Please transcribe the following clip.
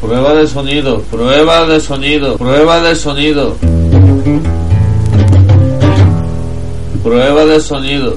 Prueba de sonido, prueba de sonido, prueba de sonido. Prueba de sonido.